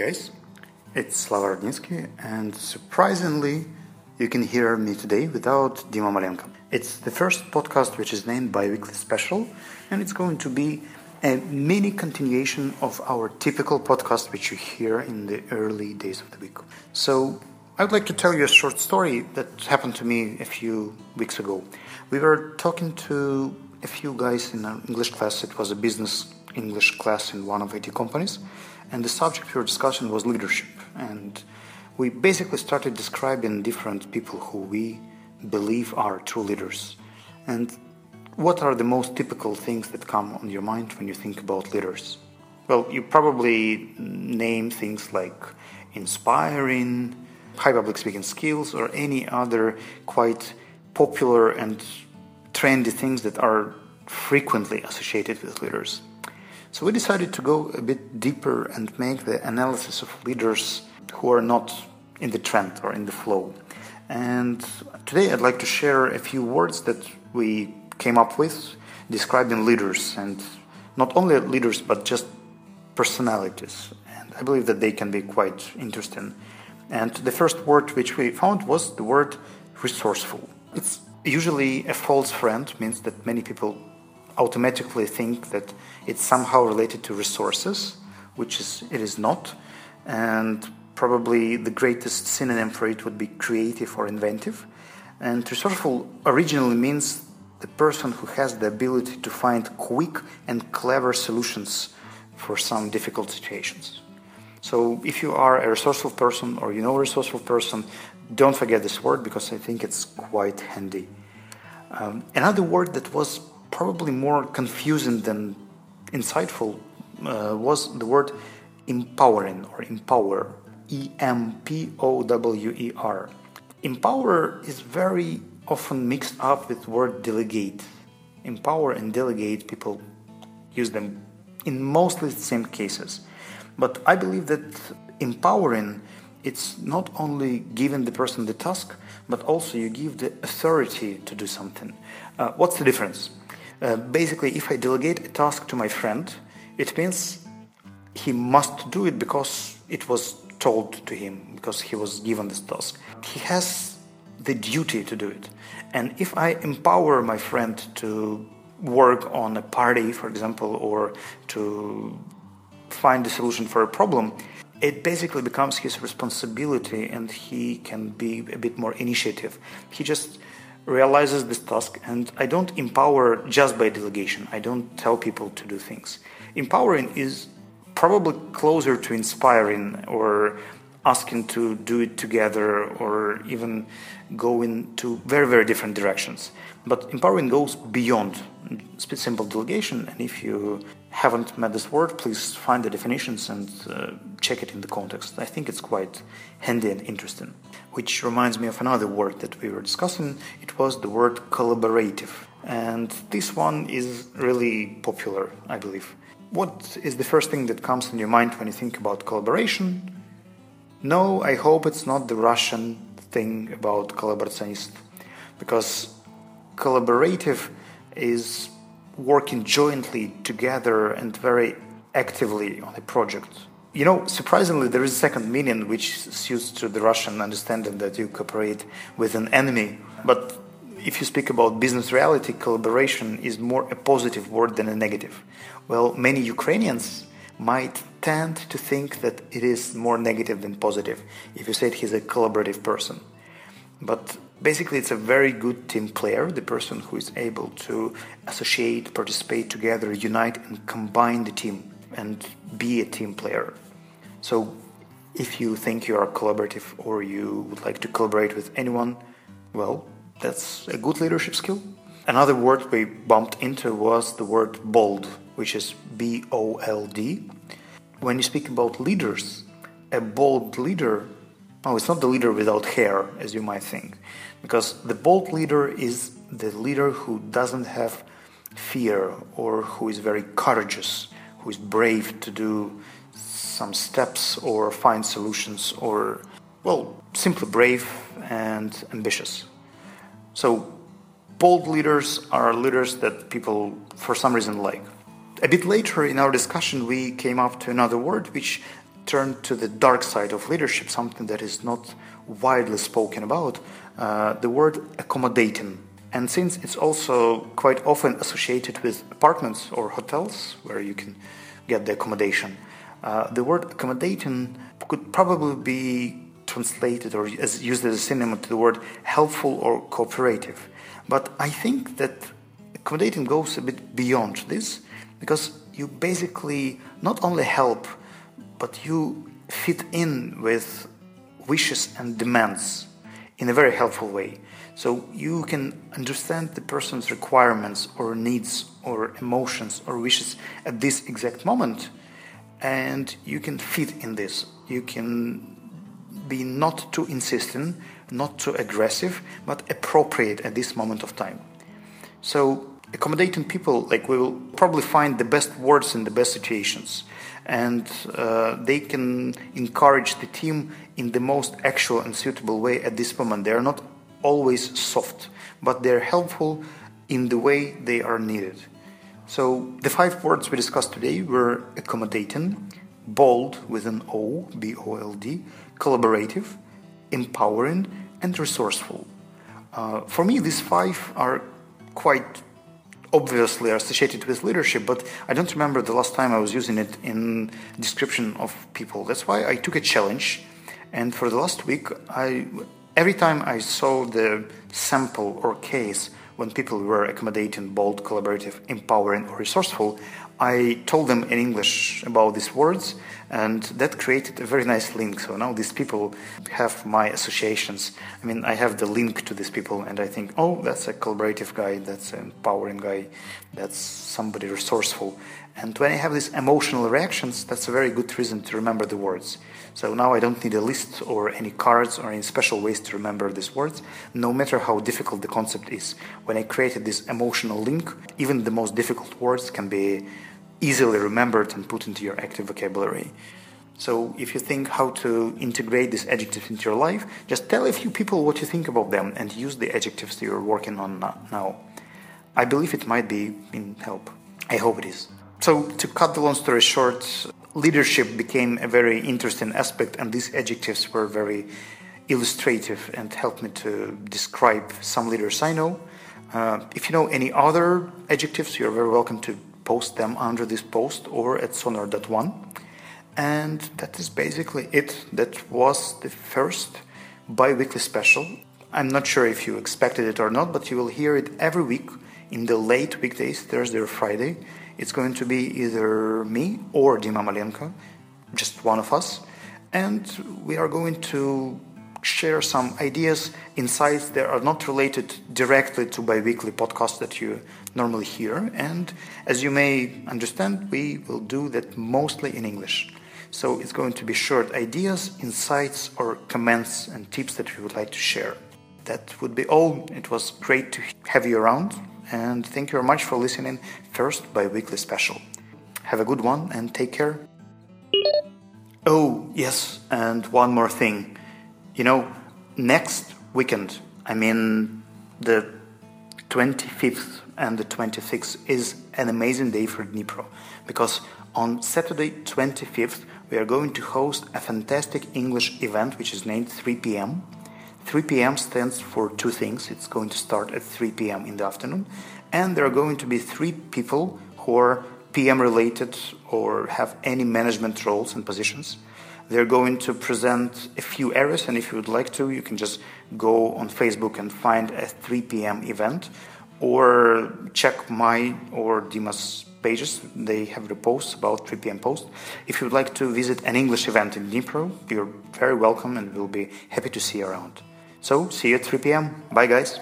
guys, it's Slava and surprisingly, you can hear me today without Dima Malenko. It's the first podcast which is named Bi-Weekly Special, and it's going to be a mini continuation of our typical podcast which you hear in the early days of the week. So, I would like to tell you a short story that happened to me a few weeks ago. We were talking to a few guys in an English class. It was a business English class in one of IT companies, and the subject we were discussing was leadership. And we basically started describing different people who we believe are true leaders. And what are the most typical things that come on your mind when you think about leaders? Well, you probably name things like inspiring, high public speaking skills, or any other quite popular and trendy things that are frequently associated with leaders. So we decided to go a bit deeper and make the analysis of leaders who are not in the trend or in the flow. And today I'd like to share a few words that we came up with describing leaders and not only leaders but just personalities. And I believe that they can be quite interesting. And the first word which we found was the word resourceful. It's usually a false friend, means that many people automatically think that it's somehow related to resources, which is it is not, and probably the greatest synonym for it would be creative or inventive. And resourceful originally means the person who has the ability to find quick and clever solutions for some difficult situations. So if you are a resourceful person or you know a resourceful person, don't forget this word because I think it's quite handy. Um, another word that was probably more confusing than insightful uh, was the word empowering or empower. E M P O W E R. Empower is very often mixed up with word delegate. Empower and delegate, people use them in mostly the same cases. But I believe that empowering it's not only giving the person the task, but also you give the authority to do something. Uh, what's the difference? Uh, basically, if I delegate a task to my friend, it means he must do it because it was told to him, because he was given this task. He has the duty to do it. And if I empower my friend to work on a party, for example, or to find a solution for a problem, it basically becomes his responsibility and he can be a bit more initiative. He just realizes this task and I don't empower just by delegation. I don't tell people to do things. Empowering is probably closer to inspiring or asking to do it together or even go into very very different directions but empowering goes beyond simple delegation and if you haven't met this word please find the definitions and uh, check it in the context. I think it's quite handy and interesting. Which reminds me of another word that we were discussing. It was the word collaborative. And this one is really popular i believe. What is the first thing that comes in your mind when you think about collaboration? No, I hope it's not the Russian thing about collaborationist, because collaborative is working jointly together and very actively on a project. You know, surprisingly, there is a second meaning which suits to the Russian understanding that you cooperate with an enemy. But if you speak about business reality, collaboration is more a positive word than a negative. Well, many Ukrainians might tend to think that it is more negative than positive if you said he's a collaborative person. But basically, it's a very good team player, the person who is able to associate, participate together, unite, and combine the team and be a team player. So, if you think you are collaborative or you would like to collaborate with anyone, well, that's a good leadership skill. Another word we bumped into was the word bold, which is B O L D. When you speak about leaders, a bold leader, oh, it's not the leader without hair, as you might think, because the bold leader is the leader who doesn't have fear or who is very courageous, who is brave to do some steps or find solutions or, well, simply brave and ambitious. So, bold leaders are leaders that people, for some reason, like. A bit later in our discussion, we came up to another word which turn to the dark side of leadership, something that is not widely spoken about, uh, the word accommodating. And since it's also quite often associated with apartments or hotels where you can get the accommodation, uh, the word accommodating could probably be translated or as used as a synonym to the word helpful or cooperative. But I think that accommodating goes a bit beyond this because you basically not only help, but you fit in with wishes and demands in a very helpful way. So you can understand the person's requirements or needs or emotions or wishes at this exact moment, and you can fit in this. You can be not too insistent, not too aggressive, but appropriate at this moment of time. So accommodating people, like we will probably find the best words in the best situations, and uh, they can encourage the team in the most actual and suitable way at this moment. They are not always soft, but they're helpful in the way they are needed. So the five words we discussed today were accommodating, bold with an O, B O L D, collaborative, empowering, and resourceful. Uh, for me, these five are quite obviously associated with leadership, but I don't remember the last time I was using it in description of people. That's why I took a challenge, and for the last week, I every time I saw the sample or case when people were accommodating, bold, collaborative, empowering, or resourceful, I told them in English about these words, and that created a very nice link. So now these people have my associations. I mean, I have the link to these people, and I think, oh, that's a collaborative guy, that's an empowering guy, that's somebody resourceful. And when I have these emotional reactions, that's a very good reason to remember the words. So now I don't need a list or any cards or any special ways to remember these words, no matter how difficult the concept is. When I created this emotional link, even the most difficult words can be easily remembered and put into your active vocabulary. So if you think how to integrate these adjectives into your life, just tell a few people what you think about them and use the adjectives that you're working on now. I believe it might be in help. I hope it is. So to cut the long story short, leadership became a very interesting aspect and these adjectives were very illustrative and helped me to describe some leaders I know. Uh, if you know any other adjectives, you're very welcome to post them under this post or at sonar.one. And that is basically it. That was the first bi weekly special. I'm not sure if you expected it or not, but you will hear it every week in the late weekdays, Thursday or Friday. It's going to be either me or Dima Malenko, just one of us. And we are going to share some ideas, insights that are not related directly to biweekly podcasts that you normally hear. And as you may understand, we will do that mostly in English. So it's going to be short ideas, insights, or comments and tips that we would like to share. That would be all. It was great to have you around, and thank you very much for listening. First biweekly special. Have a good one and take care. Oh, yes, and one more thing. You know, next weekend, I mean the 25th and the 26th, is an amazing day for Dnipro because on Saturday 25th we are going to host a fantastic English event which is named 3 p.m. 3 p.m. stands for two things. It's going to start at 3 p.m. in the afternoon, and there are going to be three people who are PM related or have any management roles and positions. They're going to present a few areas, and if you would like to, you can just go on Facebook and find a 3 p.m. event, or check my or Dima's pages. They have the posts about 3 p.m. post. If you would like to visit an English event in Dnipro, you're very welcome, and we'll be happy to see you around. So, see you at 3 p.m. Bye, guys.